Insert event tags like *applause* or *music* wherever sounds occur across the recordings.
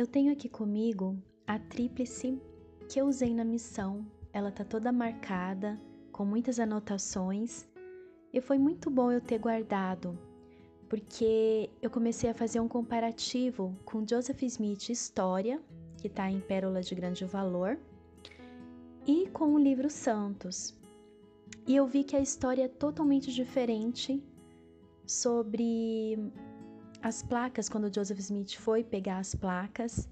eu tenho aqui comigo a tríplice que eu usei na missão. Ela tá toda marcada, com muitas anotações, e foi muito bom eu ter guardado, porque eu comecei a fazer um comparativo com Joseph Smith História, que está em Pérola de Grande Valor, e com o livro Santos. E eu vi que a história é totalmente diferente sobre as placas, quando Joseph Smith foi pegar as placas,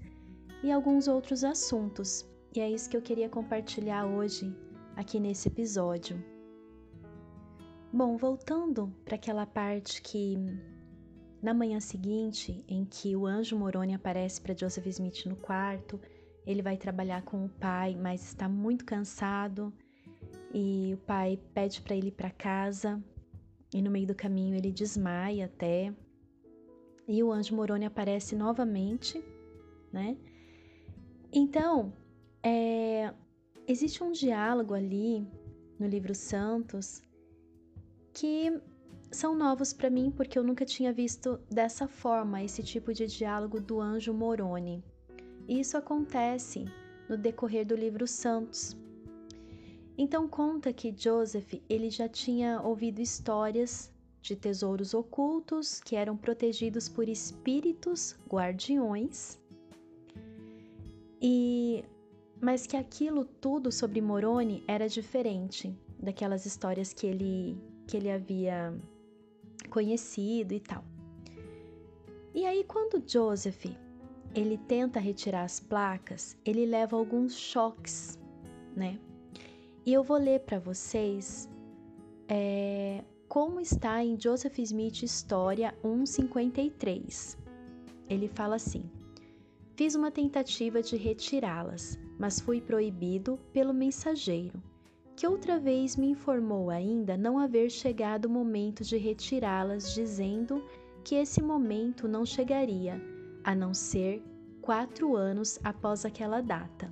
e alguns outros assuntos. E é isso que eu queria compartilhar hoje aqui nesse episódio. Bom, voltando para aquela parte que na manhã seguinte, em que o anjo Moroni aparece para Joseph Smith no quarto, ele vai trabalhar com o pai, mas está muito cansado e o pai pede para ele ir para casa e no meio do caminho ele desmaia até. E o anjo Moroni aparece novamente, né? Então, é, existe um diálogo ali no livro Santos que são novos para mim porque eu nunca tinha visto dessa forma esse tipo de diálogo do anjo Moroni. E isso acontece no decorrer do livro Santos. Então conta que Joseph ele já tinha ouvido histórias de tesouros ocultos que eram protegidos por espíritos guardiões. E mas que aquilo tudo sobre Moroni era diferente daquelas histórias que ele que ele havia conhecido e tal. E aí quando Joseph ele tenta retirar as placas, ele leva alguns choques, né? E eu vou ler para vocês é, como está em Joseph Smith História 153. Ele fala assim: Fiz uma tentativa de retirá-las, mas fui proibido pelo mensageiro, que outra vez me informou ainda não haver chegado o momento de retirá-las, dizendo que esse momento não chegaria a não ser quatro anos após aquela data.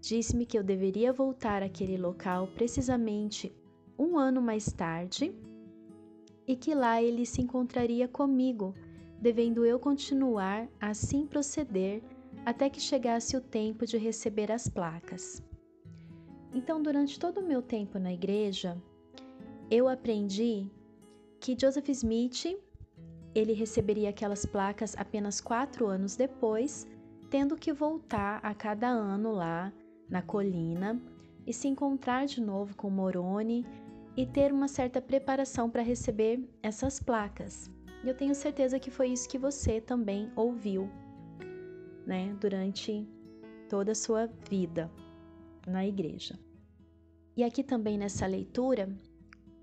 Disse-me que eu deveria voltar àquele local precisamente um ano mais tarde e que lá ele se encontraria comigo, devendo eu continuar assim proceder até que chegasse o tempo de receber as placas. Então, durante todo o meu tempo na igreja, eu aprendi que Joseph Smith ele receberia aquelas placas apenas quatro anos depois, tendo que voltar a cada ano lá na colina e se encontrar de novo com Moroni e ter uma certa preparação para receber essas placas. E eu tenho certeza que foi isso que você também ouviu, né, durante toda a sua vida na igreja. E aqui também nessa leitura,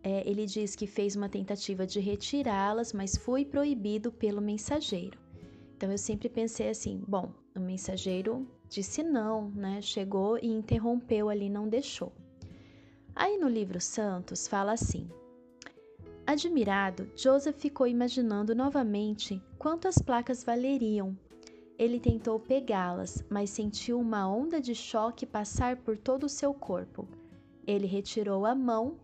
é, ele diz que fez uma tentativa de retirá-las, mas foi proibido pelo mensageiro. Então eu sempre pensei assim: bom, o mensageiro disse não, né? Chegou e interrompeu ali, não deixou. Aí no livro Santos fala assim: Admirado, Joseph ficou imaginando novamente quanto as placas valeriam. Ele tentou pegá-las, mas sentiu uma onda de choque passar por todo o seu corpo. Ele retirou a mão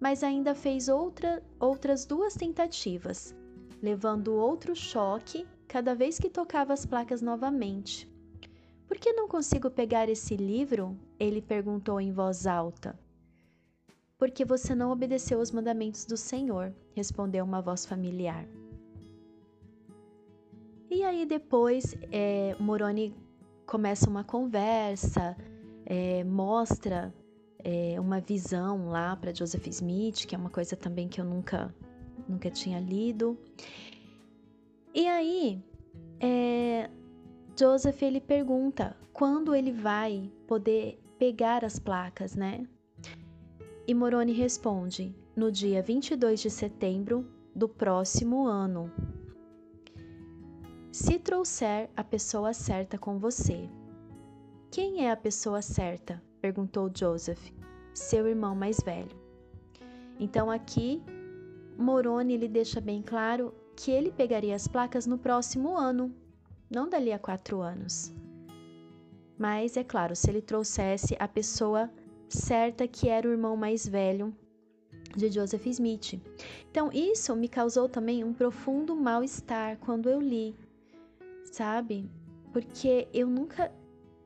mas ainda fez outra, outras duas tentativas, levando outro choque cada vez que tocava as placas novamente. Por que não consigo pegar esse livro? Ele perguntou em voz alta. Porque você não obedeceu aos mandamentos do Senhor, respondeu uma voz familiar. E aí depois é, Moroni começa uma conversa, é, mostra é, uma visão lá para Joseph Smith, que é uma coisa também que eu nunca, nunca tinha lido. E aí, é, Joseph ele pergunta quando ele vai poder pegar as placas, né? E Moroni responde: no dia 22 de setembro do próximo ano. Se trouxer a pessoa certa com você. Quem é a pessoa certa? perguntou Joseph, seu irmão mais velho. Então aqui Moroni lhe deixa bem claro que ele pegaria as placas no próximo ano, não dali a quatro anos. Mas é claro, se ele trouxesse a pessoa certa que era o irmão mais velho de Joseph Smith. Então isso me causou também um profundo mal-estar quando eu li, sabe? porque eu nunca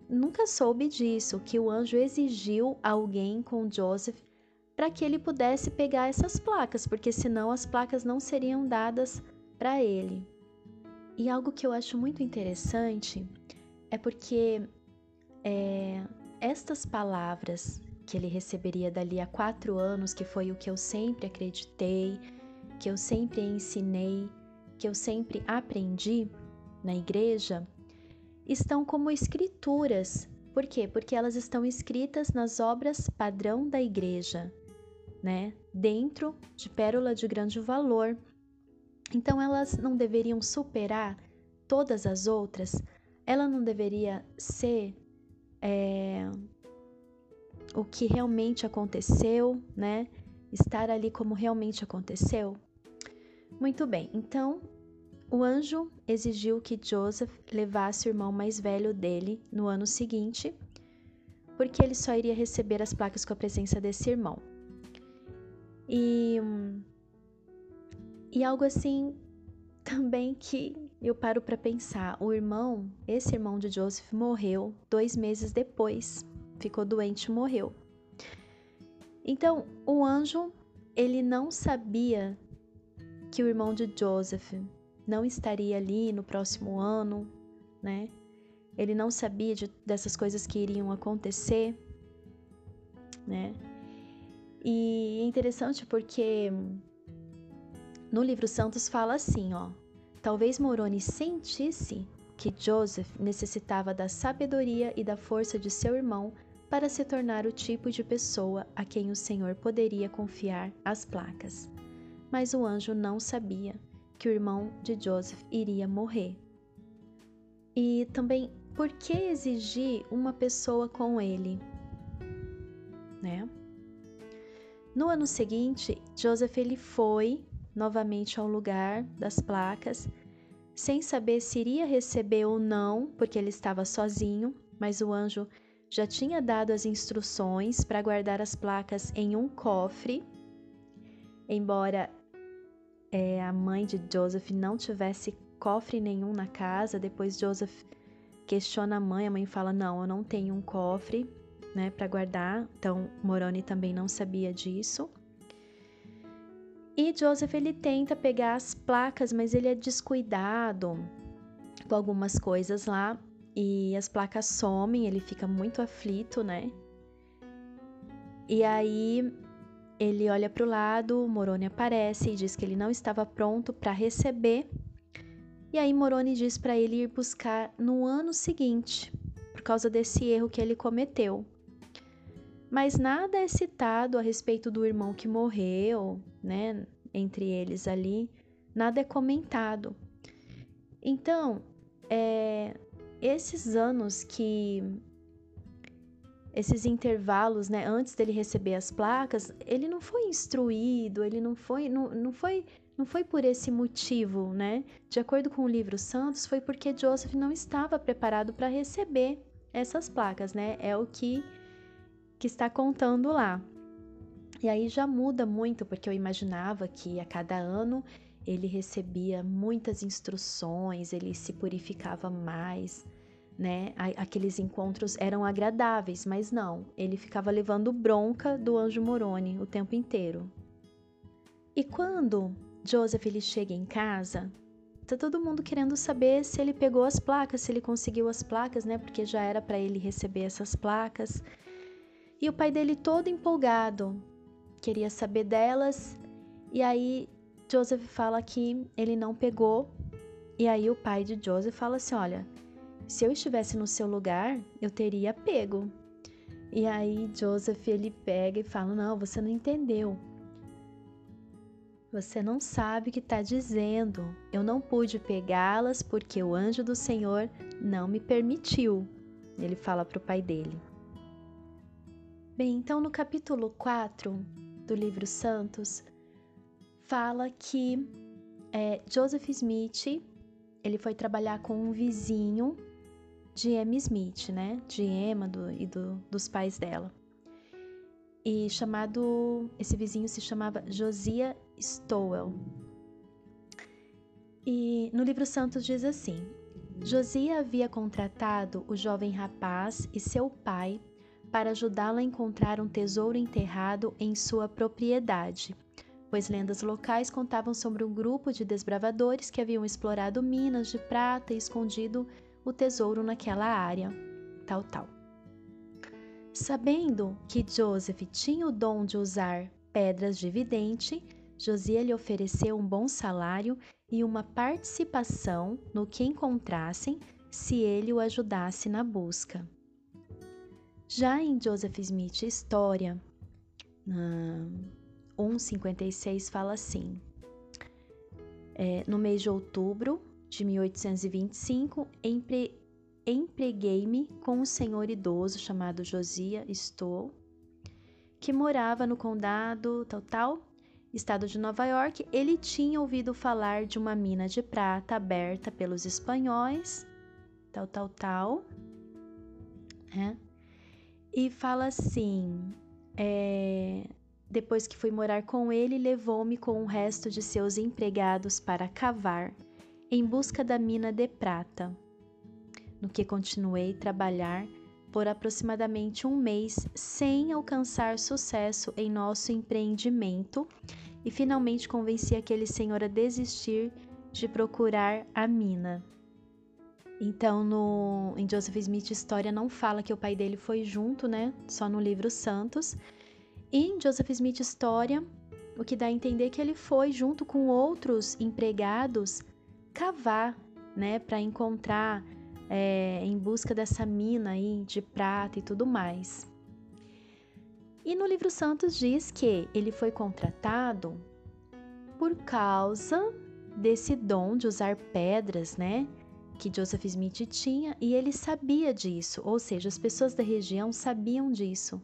nunca soube disso, que o anjo exigiu alguém com Joseph para que ele pudesse pegar essas placas, porque senão as placas não seriam dadas para ele. E algo que eu acho muito interessante é porque é, estas palavras que ele receberia dali a quatro anos, que foi o que eu sempre acreditei, que eu sempre ensinei, que eu sempre aprendi na igreja, estão como escrituras. Por quê? Porque elas estão escritas nas obras padrão da igreja, né? Dentro de pérola de grande valor. Então elas não deveriam superar todas as outras, ela não deveria ser é, o que realmente aconteceu, né? Estar ali como realmente aconteceu. Muito bem, então o anjo exigiu que Joseph levasse o irmão mais velho dele no ano seguinte, porque ele só iria receber as placas com a presença desse irmão. E, e algo assim também que eu paro para pensar: o irmão, esse irmão de Joseph, morreu dois meses depois, ficou doente e morreu. Então, o anjo, ele não sabia que o irmão de Joseph não estaria ali no próximo ano, né? Ele não sabia de, dessas coisas que iriam acontecer, né? E é interessante porque no livro Santos fala assim, ó: Talvez Moroni sentisse que Joseph necessitava da sabedoria e da força de seu irmão para se tornar o tipo de pessoa a quem o Senhor poderia confiar as placas. Mas o anjo não sabia que o irmão de Joseph iria morrer. E também, por que exigir uma pessoa com ele? Né? No ano seguinte, Joseph ele foi novamente ao lugar das placas, sem saber se iria receber ou não, porque ele estava sozinho, mas o anjo já tinha dado as instruções para guardar as placas em um cofre, embora é, a mãe de Joseph não tivesse cofre nenhum na casa. Depois Joseph questiona a mãe, a mãe fala: Não, eu não tenho um cofre né, para guardar. Então Moroni também não sabia disso. E Joseph ele tenta pegar as placas, mas ele é descuidado com algumas coisas lá e as placas somem, ele fica muito aflito, né? E aí ele olha para o lado, Moroni aparece e diz que ele não estava pronto para receber. E aí Moroni diz para ele ir buscar no ano seguinte, por causa desse erro que ele cometeu. Mas nada é citado a respeito do irmão que morreu, né? Entre eles ali, nada é comentado. Então, é, esses anos que esses intervalos, né, antes dele receber as placas, ele não foi instruído, ele não foi, não, não foi, não foi por esse motivo, né? De acordo com o livro Santos, foi porque Joseph não estava preparado para receber essas placas, né? É o que que está contando lá. E aí já muda muito, porque eu imaginava que a cada ano ele recebia muitas instruções, ele se purificava mais né? Aqueles encontros eram agradáveis, mas não, ele ficava levando bronca do anjo Moroni o tempo inteiro. E quando Joseph ele chega em casa, tá todo mundo querendo saber se ele pegou as placas, se ele conseguiu as placas, né? Porque já era para ele receber essas placas. E o pai dele todo empolgado, queria saber delas. E aí Joseph fala que ele não pegou. E aí o pai de Joseph fala assim: "Olha, se eu estivesse no seu lugar, eu teria pego. E aí Joseph ele pega e fala: Não, você não entendeu. Você não sabe o que está dizendo. Eu não pude pegá-las porque o anjo do Senhor não me permitiu. Ele fala para o pai dele. Bem, então no capítulo 4 do livro Santos, fala que é, Joseph Smith ele foi trabalhar com um vizinho de Emma Smith, né? De Emma do, e do, dos pais dela. E chamado. Esse vizinho se chamava Josiah Stowell. E no livro Santos diz assim: Josias havia contratado o jovem rapaz e seu pai para ajudá-lo a encontrar um tesouro enterrado em sua propriedade, pois lendas locais contavam sobre um grupo de desbravadores que haviam explorado minas de prata e escondido o tesouro naquela área, tal, tal. Sabendo que Joseph tinha o dom de usar pedras de vidente, Josias lhe ofereceu um bom salário e uma participação no que encontrassem se ele o ajudasse na busca. Já em Joseph Smith História, 1,56 fala assim: é, No mês de outubro de 1825, empre, empreguei-me com um senhor idoso chamado Josias Stoll, que morava no condado tal tal estado de Nova York, ele tinha ouvido falar de uma mina de prata aberta pelos espanhóis, tal, tal, tal, né? E fala assim: é, depois que fui morar com ele, levou-me com o resto de seus empregados para cavar, em busca da mina de prata, no que continuei trabalhar por aproximadamente um mês sem alcançar sucesso em nosso empreendimento e finalmente convenci aquele senhor a desistir de procurar a mina. Então, no, em Joseph Smith História não fala que o pai dele foi junto, né? Só no livro Santos. Em Joseph Smith História, o que dá a entender que ele foi junto com outros empregados cavar, né? Para encontrar é, em busca dessa mina aí de prata e tudo mais. E no livro Santos diz que ele foi contratado por causa desse dom de usar pedras, né? Que Joseph Smith tinha e ele sabia disso, ou seja, as pessoas da região sabiam disso.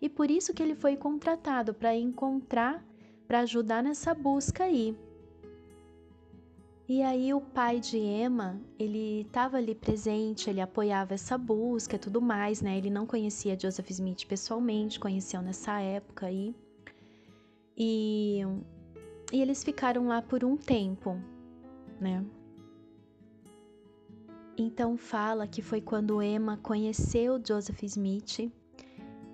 E por isso que ele foi contratado para encontrar, para ajudar nessa busca aí. E aí o pai de Emma, ele estava ali presente, ele apoiava essa busca tudo mais, né? Ele não conhecia Joseph Smith pessoalmente, conheceu nessa época aí. E, e eles ficaram lá por um tempo, né? Então fala que foi quando Emma conheceu Joseph Smith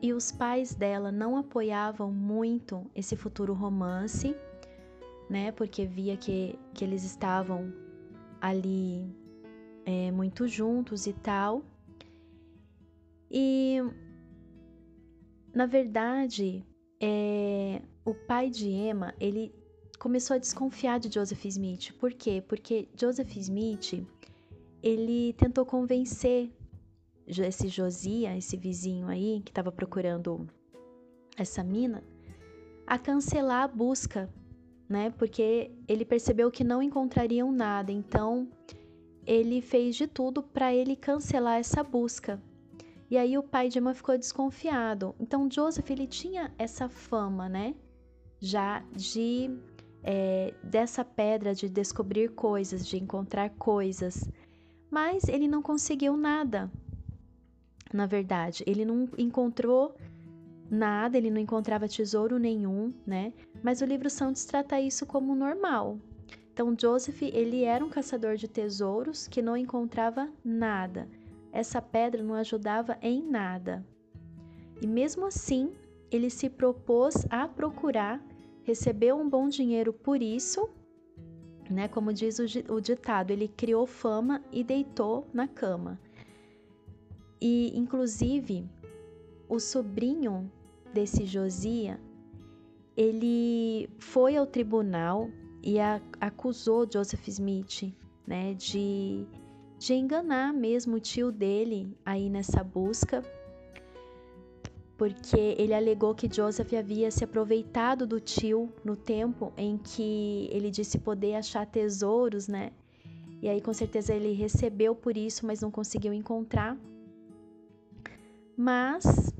e os pais dela não apoiavam muito esse futuro romance né? Porque via que, que eles estavam ali é, muito juntos e tal. E na verdade, é, o pai de Emma ele começou a desconfiar de Joseph Smith. Por quê? Porque Joseph Smith ele tentou convencer esse Josia, esse vizinho aí que estava procurando essa mina, a cancelar a busca né? Porque ele percebeu que não encontrariam nada, então ele fez de tudo para ele cancelar essa busca. E aí o pai de Emma ficou desconfiado. Então Joseph ele tinha essa fama, né? Já de é, dessa pedra de descobrir coisas, de encontrar coisas, mas ele não conseguiu nada. Na verdade, ele não encontrou nada, ele não encontrava tesouro nenhum, né? Mas o livro Santos trata isso como normal. Então Joseph, ele era um caçador de tesouros que não encontrava nada. Essa pedra não ajudava em nada. E mesmo assim, ele se propôs a procurar, recebeu um bom dinheiro por isso, né? Como diz o ditado, ele criou fama e deitou na cama. E inclusive o sobrinho desse Josia, ele foi ao tribunal e a, acusou Joseph Smith, né, de, de enganar mesmo o tio dele aí nessa busca, porque ele alegou que Joseph havia se aproveitado do tio no tempo em que ele disse poder achar tesouros, né? E aí com certeza ele recebeu por isso, mas não conseguiu encontrar. Mas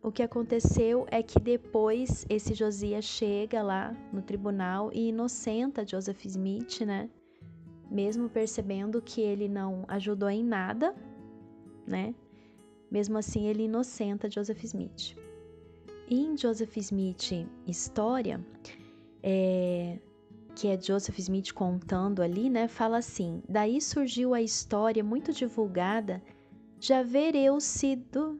o que aconteceu é que depois esse Josias chega lá no tribunal e inocenta Joseph Smith, né? Mesmo percebendo que ele não ajudou em nada, né? Mesmo assim, ele inocenta Joseph Smith. E em Joseph Smith História, é, que é Joseph Smith contando ali, né, fala assim: daí surgiu a história muito divulgada de haver eu sido,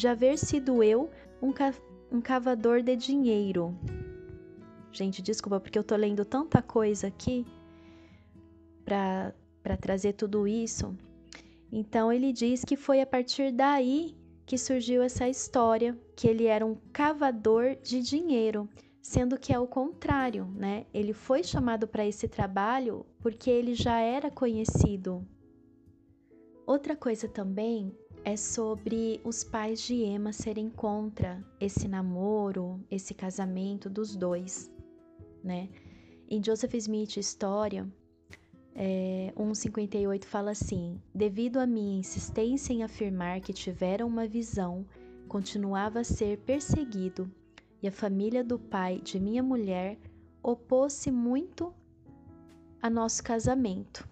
de haver sido eu um, ca, um cavador de dinheiro. Gente, desculpa porque eu tô lendo tanta coisa aqui para trazer tudo isso. Então ele diz que foi a partir daí que surgiu essa história, que ele era um cavador de dinheiro, sendo que é o contrário, né? Ele foi chamado para esse trabalho porque ele já era conhecido. Outra coisa também é sobre os pais de Emma serem contra esse namoro, esse casamento dos dois, né? Em Joseph Smith História, é, 1,58 fala assim: Devido à minha insistência em afirmar que tiveram uma visão, continuava a ser perseguido, e a família do pai de minha mulher opôs-se muito a nosso casamento.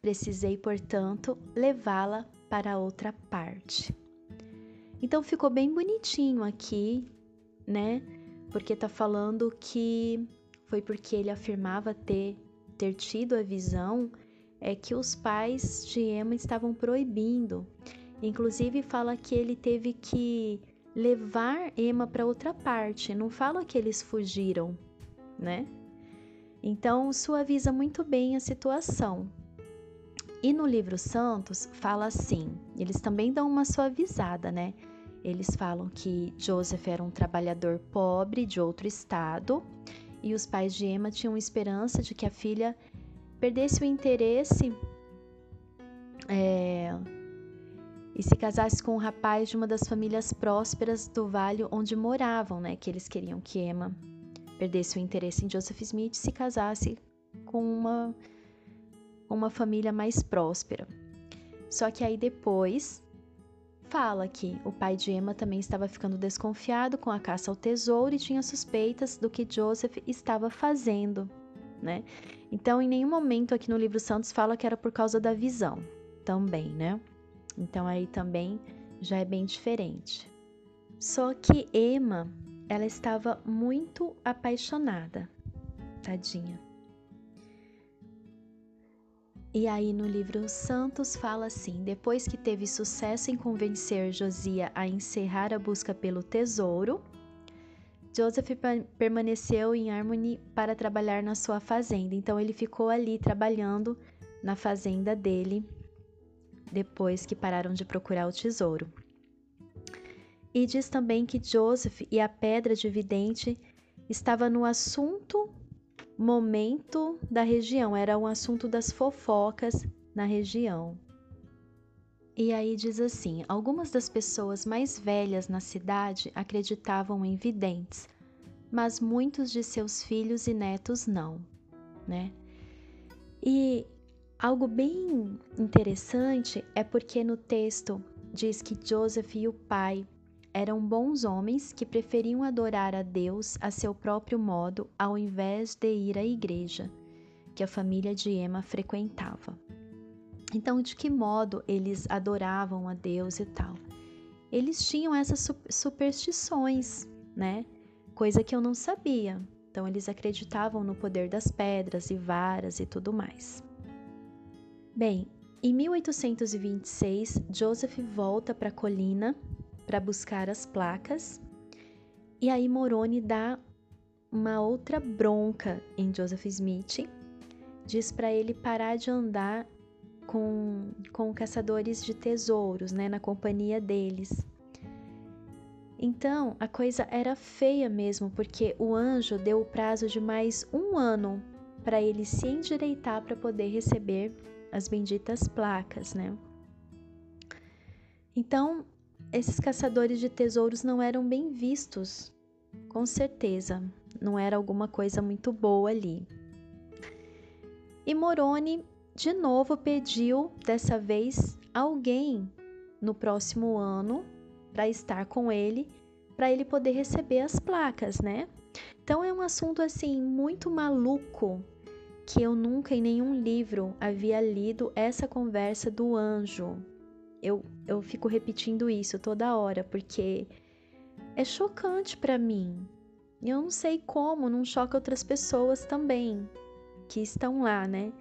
Precisei, portanto, levá-la para outra parte. Então ficou bem bonitinho aqui, né? Porque tá falando que foi porque ele afirmava ter ter tido a visão é que os pais de Emma estavam proibindo. Inclusive fala que ele teve que levar Emma para outra parte, não fala que eles fugiram, né? Então suaviza muito bem a situação. E no livro Santos fala assim, eles também dão uma suavizada, né? Eles falam que Joseph era um trabalhador pobre de outro estado e os pais de Emma tinham esperança de que a filha perdesse o interesse é, e se casasse com um rapaz de uma das famílias prósperas do vale onde moravam, né? Que eles queriam que Emma perdesse o interesse em Joseph Smith e se casasse com uma, uma família mais próspera. Só que aí depois fala que o pai de Emma também estava ficando desconfiado com a caça ao tesouro e tinha suspeitas do que Joseph estava fazendo, né? Então, em nenhum momento aqui no livro Santos fala que era por causa da visão, também, né? Então aí também já é bem diferente. Só que Emma, ela estava muito apaixonada, tadinha. E aí no livro Santos fala assim: depois que teve sucesso em convencer Josia a encerrar a busca pelo tesouro, Joseph permaneceu em Harmony para trabalhar na sua fazenda. Então ele ficou ali trabalhando na fazenda dele depois que pararam de procurar o tesouro. E diz também que Joseph e a pedra de vidente estava no assunto momento da região, era um assunto das fofocas na região. E aí diz assim: algumas das pessoas mais velhas na cidade acreditavam em videntes, mas muitos de seus filhos e netos não, né? E algo bem interessante é porque no texto diz que Joseph e o pai eram bons homens que preferiam adorar a Deus a seu próprio modo ao invés de ir à igreja, que a família de Emma frequentava. Então, de que modo eles adoravam a Deus e tal? Eles tinham essas superstições, né? Coisa que eu não sabia. Então, eles acreditavam no poder das pedras e varas e tudo mais. Bem, em 1826, Joseph volta para a colina para buscar as placas. E aí Moroni dá uma outra bronca em Joseph Smith, diz para ele parar de andar com, com caçadores de tesouros, né, na companhia deles. Então a coisa era feia mesmo, porque o anjo deu o prazo de mais um ano para ele se endireitar para poder receber as benditas placas, né? Então esses caçadores de tesouros não eram bem vistos, com certeza, não era alguma coisa muito boa ali. E Moroni de novo pediu, dessa vez, alguém no próximo ano para estar com ele, para ele poder receber as placas, né? Então é um assunto assim muito maluco que eu nunca em nenhum livro havia lido essa conversa do anjo eu, eu fico repetindo isso toda hora, porque é chocante para mim, E eu não sei como não choca outras pessoas também que estão lá, né?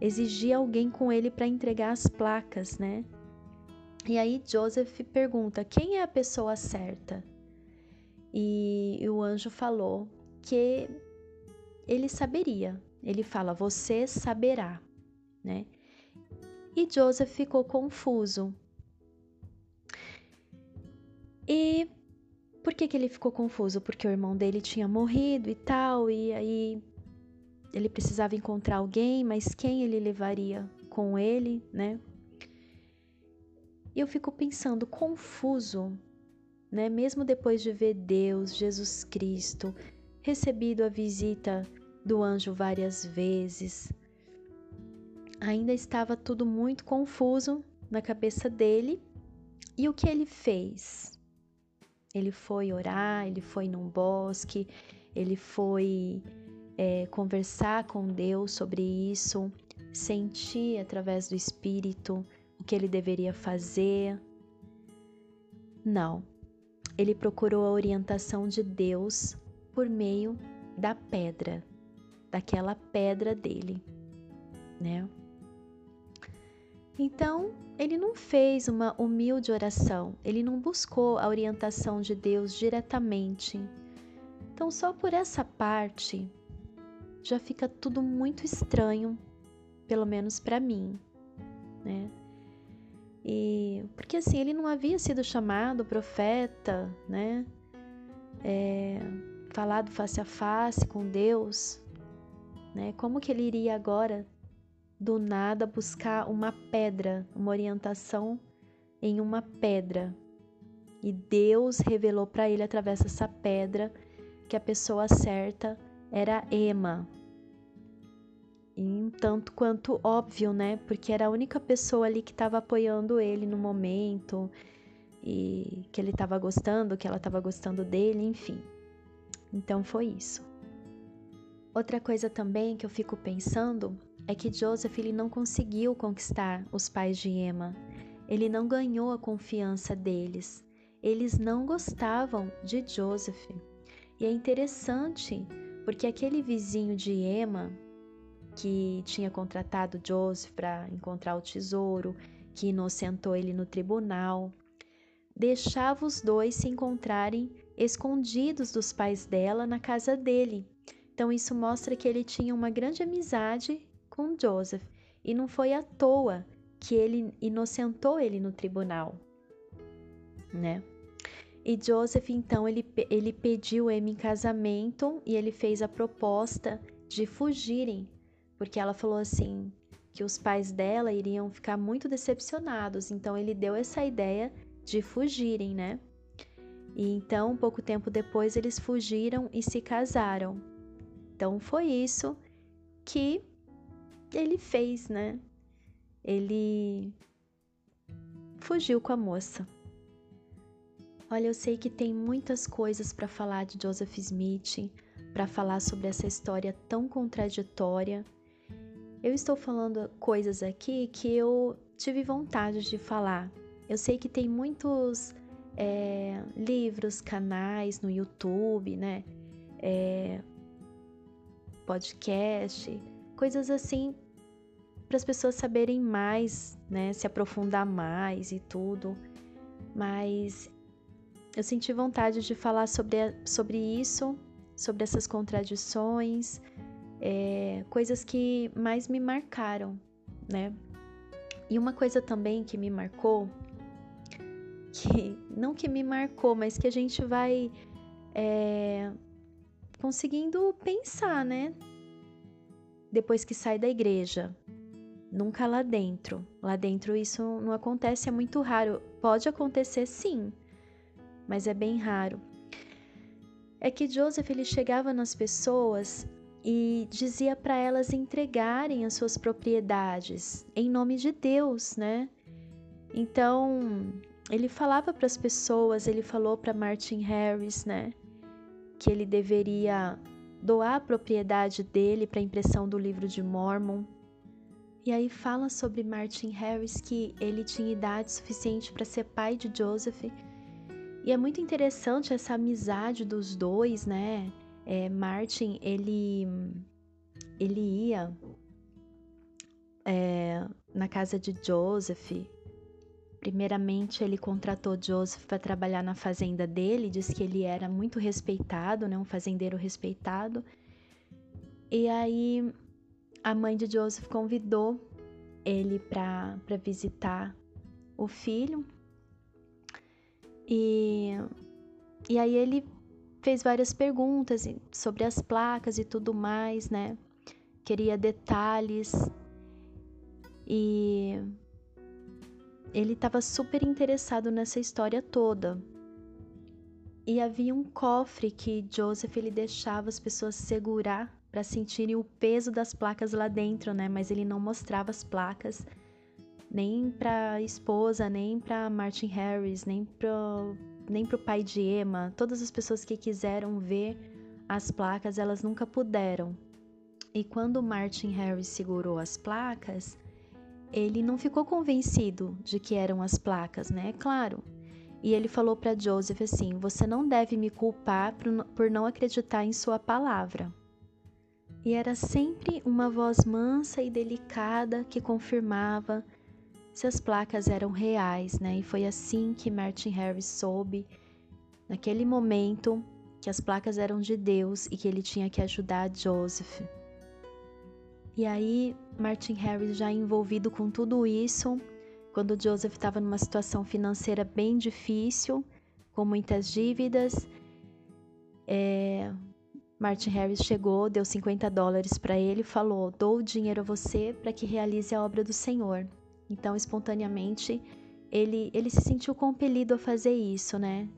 Exigir alguém com ele para entregar as placas, né? E aí Joseph pergunta: quem é a pessoa certa? E, o anjo falou que ele saberia. Ele fala: você saberá, né? E Joseph ficou confuso. E por que, que ele ficou confuso? Porque o irmão dele tinha morrido e tal, e aí ele precisava encontrar alguém, mas quem ele levaria com ele, né? E eu fico pensando, confuso, né? Mesmo depois de ver Deus, Jesus Cristo, recebido a visita do anjo várias vezes, ainda estava tudo muito confuso na cabeça dele. E o que ele fez? Ele foi orar, ele foi num bosque, ele foi é, conversar com Deus sobre isso, sentir através do Espírito o que ele deveria fazer. Não, ele procurou a orientação de Deus por meio da pedra, daquela pedra dele, né? Então, ele não fez uma humilde oração, ele não buscou a orientação de Deus diretamente. Então, só por essa parte já fica tudo muito estranho, pelo menos para mim, né? E porque assim ele não havia sido chamado profeta, né? É, falado face a face com Deus, né? Como que ele iria agora do nada buscar uma pedra, uma orientação em uma pedra? E Deus revelou para ele através dessa pedra que a pessoa certa era Ema, e um tanto quanto óbvio, né? Porque era a única pessoa ali que estava apoiando ele no momento e que ele estava gostando, que ela estava gostando dele, enfim. Então foi isso. Outra coisa também que eu fico pensando é que Joseph ele não conseguiu conquistar os pais de Emma. Ele não ganhou a confiança deles. Eles não gostavam de Joseph. E é interessante porque aquele vizinho de Emma, que tinha contratado Joseph para encontrar o tesouro, que inocentou ele no tribunal, deixava os dois se encontrarem escondidos dos pais dela na casa dele. Então isso mostra que ele tinha uma grande amizade com Joseph e não foi à toa que ele inocentou ele no tribunal, né? E Joseph então ele, ele pediu Amy em casamento e ele fez a proposta de fugirem porque ela falou assim que os pais dela iriam ficar muito decepcionados, então ele deu essa ideia de fugirem, né? E então, pouco tempo depois, eles fugiram e se casaram. Então foi isso que ele fez, né? Ele fugiu com a moça. Olha, eu sei que tem muitas coisas para falar de Joseph Smith, para falar sobre essa história tão contraditória, eu estou falando coisas aqui que eu tive vontade de falar. Eu sei que tem muitos é, livros, canais no YouTube, né? É, podcast, coisas assim para as pessoas saberem mais, né? Se aprofundar mais e tudo. Mas eu senti vontade de falar sobre, sobre isso, sobre essas contradições, é, coisas que mais me marcaram, né? E uma coisa também que me marcou, que *laughs* não que me marcou, mas que a gente vai é, conseguindo pensar, né? Depois que sai da igreja, nunca lá dentro. Lá dentro isso não acontece, é muito raro. Pode acontecer sim, mas é bem raro. É que Joseph ele chegava nas pessoas e dizia para elas entregarem as suas propriedades em nome de Deus, né? Então, ele falava para as pessoas, ele falou para Martin Harris, né, que ele deveria doar a propriedade dele para a impressão do livro de Mormon. E aí fala sobre Martin Harris que ele tinha idade suficiente para ser pai de Joseph, E é muito interessante essa amizade dos dois, né? É, Martin, ele, ele ia é, na casa de Joseph. Primeiramente, ele contratou Joseph para trabalhar na fazenda dele, diz que ele era muito respeitado, né? Um fazendeiro respeitado. E aí, a mãe de Joseph convidou ele para visitar o filho. E, e aí ele fez várias perguntas sobre as placas e tudo mais, né? Queria detalhes. E ele estava super interessado nessa história toda. E havia um cofre que Joseph ele deixava as pessoas segurar para sentirem o peso das placas lá dentro, né? Mas ele não mostrava as placas nem para esposa, nem para Martin Harris, nem pro nem pro pai de Emma. Todas as pessoas que quiseram ver as placas, elas nunca puderam. E quando Martin Harris segurou as placas, ele não ficou convencido de que eram as placas, né? Claro. E ele falou para Joseph assim: Você não deve me culpar por não acreditar em sua palavra. E era sempre uma voz mansa e delicada que confirmava se as placas eram reais, né? E foi assim que Martin Harris soube, naquele momento, que as placas eram de Deus e que ele tinha que ajudar Joseph. E aí, Martin Harris, já envolvido com tudo isso, quando Joseph estava numa situação financeira bem difícil, com muitas dívidas, é, Martin Harris chegou, deu 50 dólares para ele e falou: Dou o dinheiro a você para que realize a obra do Senhor. Então, espontaneamente, ele, ele se sentiu compelido a fazer isso, né?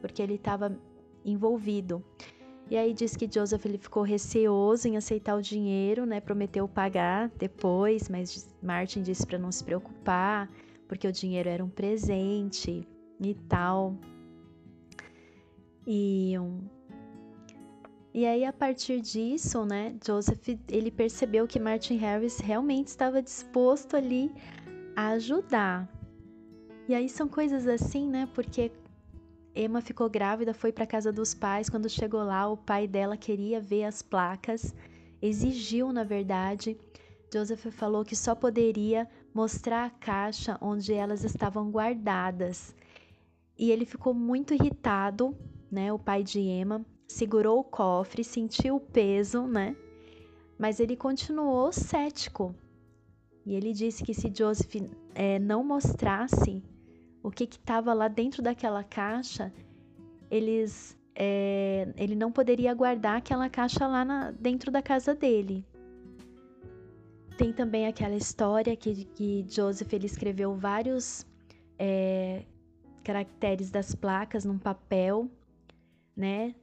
Porque ele estava envolvido. E aí diz que Joseph ele ficou receoso em aceitar o dinheiro, né? Prometeu pagar depois, mas Martin disse para não se preocupar, porque o dinheiro era um presente e tal. E e aí a partir disso, né, Joseph ele percebeu que Martin Harris realmente estava disposto ali a ajudar. E aí são coisas assim, né? Porque Emma ficou grávida, foi para casa dos pais. Quando chegou lá, o pai dela queria ver as placas, exigiu, na verdade. Joseph falou que só poderia mostrar a caixa onde elas estavam guardadas. E ele ficou muito irritado, né? O pai de Emma segurou o cofre, sentiu o peso, né? Mas ele continuou cético. E ele disse que se Joseph é, não mostrasse o que estava lá dentro daquela caixa, eles, é, ele não poderia guardar aquela caixa lá na, dentro da casa dele. Tem também aquela história que, que Joseph ele escreveu vários é, caracteres das placas num papel, né?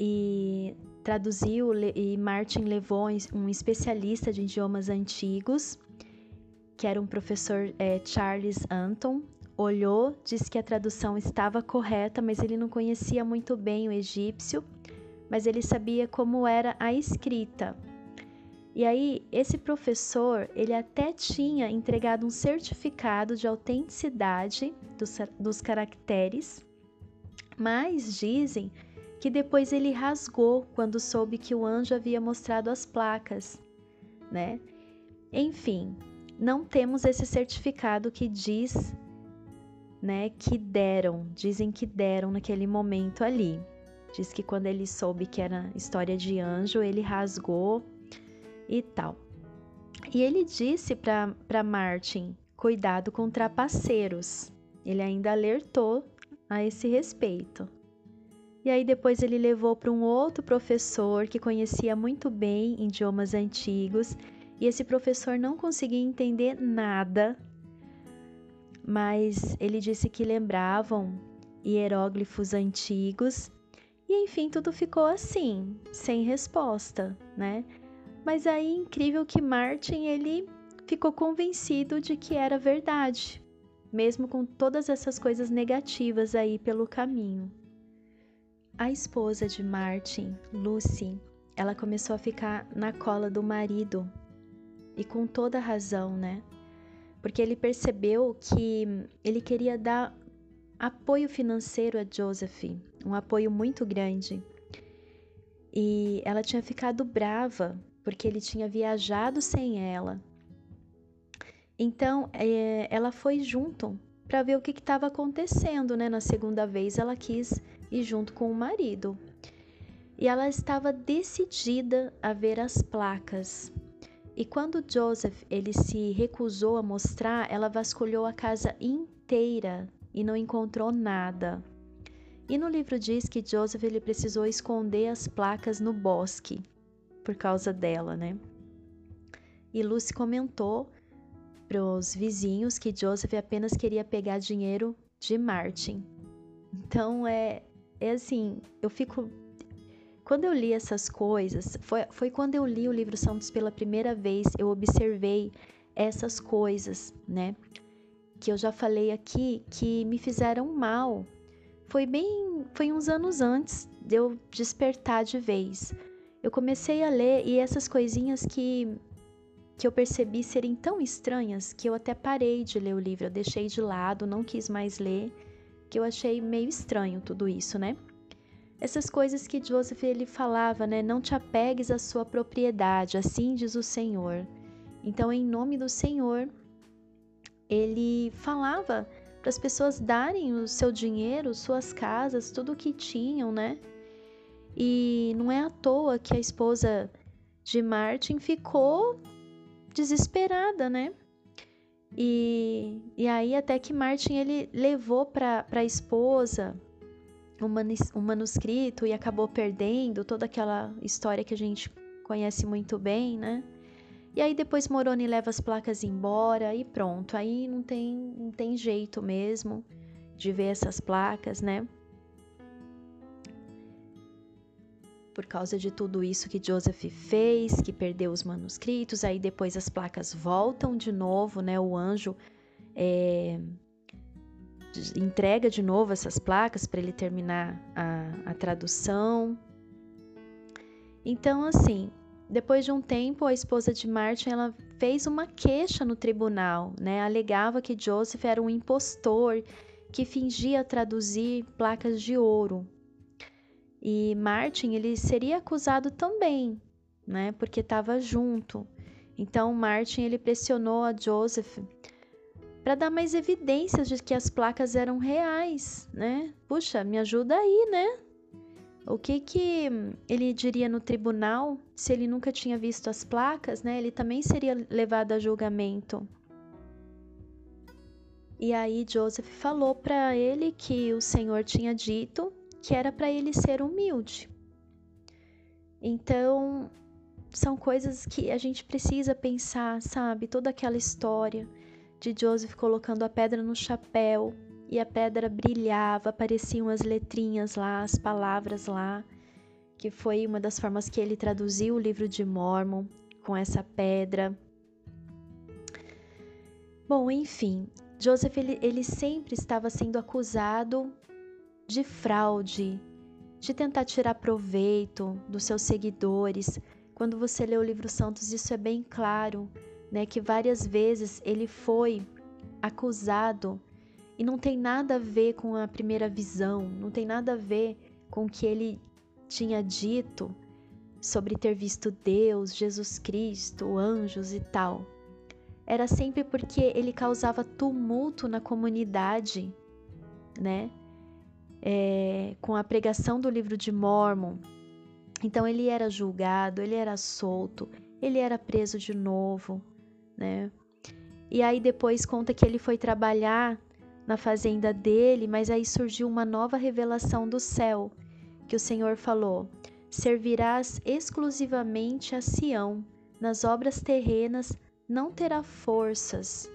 E traduziu e Martin levou um especialista de idiomas antigos que era um professor é, Charles Anton, olhou, disse que a tradução estava correta, mas ele não conhecia muito bem o egípcio, mas ele sabia como era a escrita. E aí, esse professor, ele até tinha entregado um certificado de autenticidade dos, dos caracteres, mas dizem que depois ele rasgou quando soube que o anjo havia mostrado as placas, né? Enfim, não temos esse certificado que diz, né, que deram, dizem que deram naquele momento ali. Diz que quando ele soube que era história de anjo, ele rasgou e tal. E ele disse para Martin: cuidado com trapaceiros. Ele ainda alertou a esse respeito. E aí depois ele levou para um outro professor que conhecia muito bem idiomas antigos e esse professor não conseguia entender nada, mas ele disse que lembravam hieróglifos antigos. E enfim, tudo ficou assim, sem resposta, né? Mas aí incrível que Martin ele ficou convencido de que era verdade, mesmo com todas essas coisas negativas aí pelo caminho. A esposa de Martin, Lucy, ela começou a ficar na cola do marido e com toda razão, né? Porque ele percebeu que ele queria dar apoio financeiro a Joseph, um apoio muito grande. E ela tinha ficado brava porque ele tinha viajado sem ela. Então, é, ela foi junto para ver o que estava acontecendo, né? Na segunda vez, ela quis ir junto com o marido. E ela estava decidida a ver as placas. E quando Joseph ele se recusou a mostrar, ela vasculhou a casa inteira e não encontrou nada. E no livro diz que Joseph ele precisou esconder as placas no bosque por causa dela, né? E Lucy comentou para os vizinhos que Joseph apenas queria pegar dinheiro de Martin. Então é, é assim, eu fico. Quando eu li essas coisas, foi, foi quando eu li o livro Santos pela primeira vez, eu observei essas coisas, né? Que eu já falei aqui que me fizeram mal. Foi bem. Foi uns anos antes de eu despertar de vez eu comecei a ler e essas coisinhas que que eu percebi serem tão estranhas que eu até parei de ler o livro, eu deixei de lado, não quis mais ler, que eu achei meio estranho tudo isso, né? Essas coisas que Joseph ele falava, né? Não te apegues à sua propriedade, assim diz o Senhor. Então, em nome do Senhor, ele falava para as pessoas darem o seu dinheiro, suas casas, tudo o que tinham, né? E não é à toa que a esposa de Martin ficou desesperada, né? E, e aí até que Martin ele levou para a esposa manus, um manuscrito e acabou perdendo toda aquela história que a gente conhece muito bem, né? E aí depois Moroni leva as placas embora e pronto. Aí não tem, não tem jeito mesmo de ver essas placas, né? Por causa de tudo isso que Joseph fez, que perdeu os manuscritos, aí depois as placas voltam de novo, né? O anjo é, entrega de novo essas placas para ele terminar a, a tradução. Então, assim, depois de um tempo, a esposa de Martin ela fez uma queixa no tribunal, né? Alegava que Joseph era um impostor que fingia traduzir placas de ouro e Martin ele seria acusado também, né? Porque estava junto. Então Martin ele pressionou a Joseph para dar mais evidências de que as placas eram reais, né? Puxa, me ajuda aí, né? O que que ele diria no tribunal se ele nunca tinha visto as placas, né? Ele também seria levado a julgamento. E aí Joseph falou para ele que o Senhor tinha dito que era para ele ser humilde. Então, são coisas que a gente precisa pensar, sabe? Toda aquela história de Joseph colocando a pedra no chapéu e a pedra brilhava, apareciam as letrinhas lá, as palavras lá, que foi uma das formas que ele traduziu o livro de Mormon com essa pedra. Bom, enfim, Joseph ele, ele sempre estava sendo acusado de fraude, de tentar tirar proveito dos seus seguidores. Quando você lê o livro Santos, isso é bem claro, né, que várias vezes ele foi acusado e não tem nada a ver com a primeira visão, não tem nada a ver com o que ele tinha dito sobre ter visto Deus, Jesus Cristo, anjos e tal. Era sempre porque ele causava tumulto na comunidade, né? É, com a pregação do livro de Mormon. Então ele era julgado, ele era solto, ele era preso de novo, né? E aí depois conta que ele foi trabalhar na fazenda dele, mas aí surgiu uma nova revelação do céu, que o Senhor falou: servirás exclusivamente a Sião, nas obras terrenas não terá forças.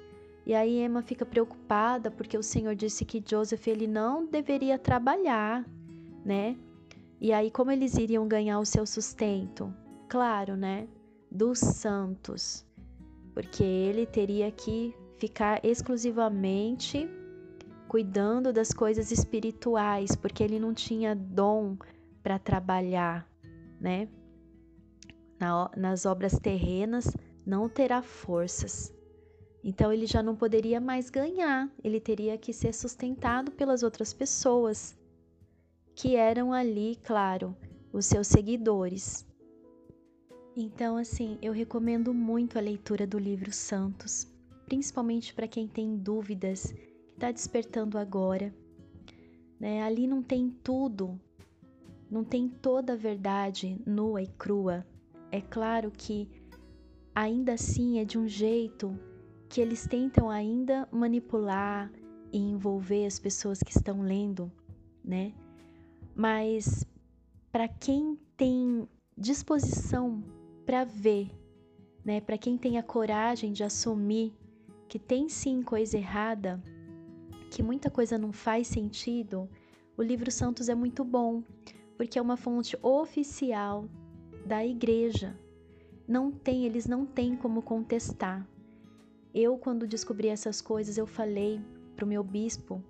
E aí Emma fica preocupada porque o Senhor disse que Joseph ele não deveria trabalhar, né? E aí como eles iriam ganhar o seu sustento? Claro, né? Dos santos. Porque ele teria que ficar exclusivamente cuidando das coisas espirituais, porque ele não tinha dom para trabalhar, né? Na, nas obras terrenas não terá forças. Então ele já não poderia mais ganhar, ele teria que ser sustentado pelas outras pessoas, que eram ali, claro, os seus seguidores. Então, assim, eu recomendo muito a leitura do livro Santos, principalmente para quem tem dúvidas, que está despertando agora. Né? Ali não tem tudo, não tem toda a verdade nua e crua. É claro que ainda assim é de um jeito que eles tentam ainda manipular e envolver as pessoas que estão lendo, né? Mas para quem tem disposição para ver, né? Para quem tem a coragem de assumir que tem sim coisa errada, que muita coisa não faz sentido, o livro Santos é muito bom, porque é uma fonte oficial da igreja. Não tem, eles não têm como contestar. Eu, quando descobri essas coisas, eu falei para o meu bispo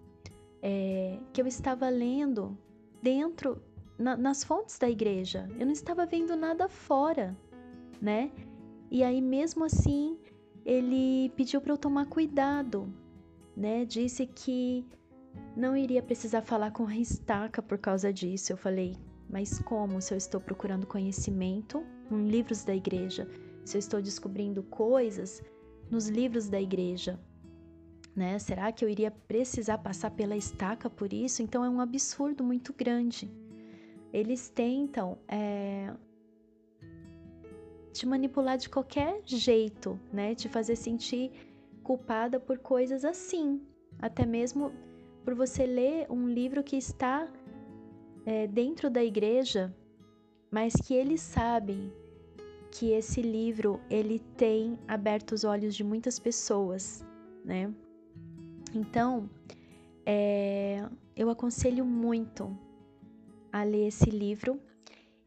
é, que eu estava lendo dentro, na, nas fontes da igreja. Eu não estava vendo nada fora, né? E aí, mesmo assim, ele pediu para eu tomar cuidado, né? Disse que não iria precisar falar com a estaca por causa disso. Eu falei, mas como se eu estou procurando conhecimento em livros da igreja? Se eu estou descobrindo coisas nos livros da igreja? Né? Será que eu iria precisar passar pela estaca por isso? Então é um absurdo muito grande. Eles tentam é, te manipular de qualquer jeito, né? Te fazer sentir culpada por coisas assim, até mesmo por você ler um livro que está é, dentro da igreja, mas que eles sabem que esse livro ele tem aberto os olhos de muitas pessoas, né? Então, é, eu aconselho muito a ler esse livro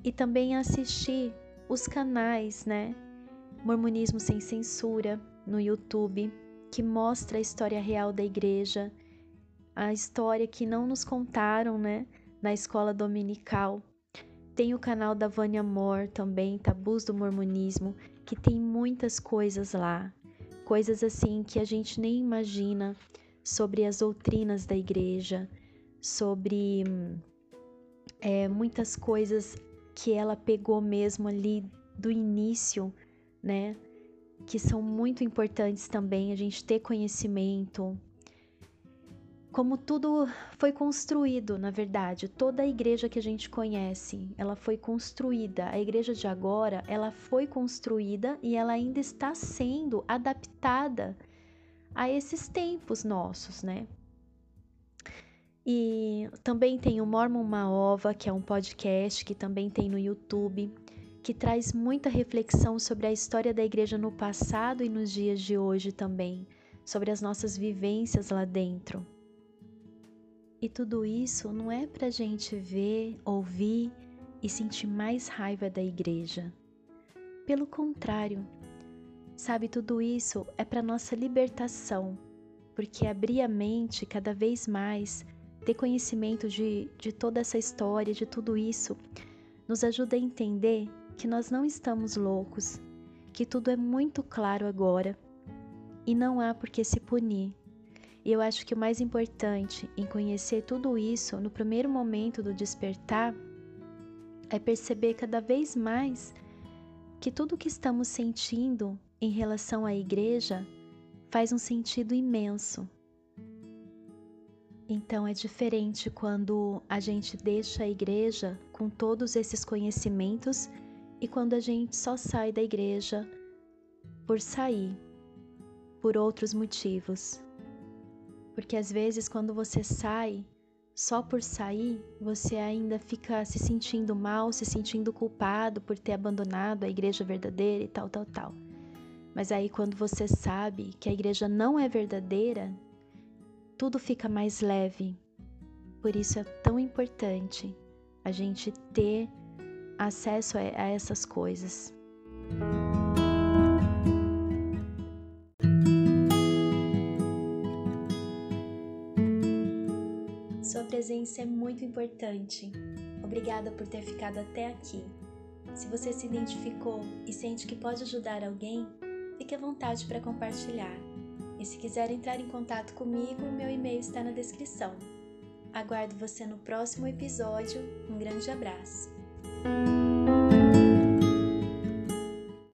e também assistir os canais, né? Mormonismo sem censura no YouTube, que mostra a história real da igreja a história que não nos contaram, né, na escola dominical. Tem o canal da Vânia Moore também, Tabus do Mormonismo, que tem muitas coisas lá, coisas assim que a gente nem imagina sobre as doutrinas da igreja, sobre é, muitas coisas que ela pegou mesmo ali do início, né? Que são muito importantes também a gente ter conhecimento, como tudo foi construído, na verdade, toda a igreja que a gente conhece, ela foi construída. A igreja de agora, ela foi construída e ela ainda está sendo adaptada a esses tempos nossos, né? E também tem o Mormon Maova, que é um podcast que também tem no YouTube, que traz muita reflexão sobre a história da igreja no passado e nos dias de hoje também, sobre as nossas vivências lá dentro. E tudo isso não é para gente ver, ouvir e sentir mais raiva da igreja. Pelo contrário, sabe, tudo isso é para nossa libertação, porque abrir a mente cada vez mais, ter conhecimento de, de toda essa história, de tudo isso, nos ajuda a entender que nós não estamos loucos, que tudo é muito claro agora e não há por que se punir e eu acho que o mais importante em conhecer tudo isso no primeiro momento do despertar é perceber cada vez mais que tudo o que estamos sentindo em relação à igreja faz um sentido imenso. Então é diferente quando a gente deixa a igreja com todos esses conhecimentos e quando a gente só sai da igreja por sair, por outros motivos. Porque às vezes quando você sai, só por sair, você ainda fica se sentindo mal, se sentindo culpado por ter abandonado a igreja verdadeira e tal, tal, tal. Mas aí quando você sabe que a igreja não é verdadeira, tudo fica mais leve. Por isso é tão importante a gente ter acesso a, essas coisas. Presença é muito importante. Obrigada por ter ficado até aqui. Se você se identificou e sente que pode ajudar alguém, fique à vontade para compartilhar. E se quiser entrar em contato comigo, meu e-mail está na descrição. Aguardo você no próximo episódio. Um grande abraço.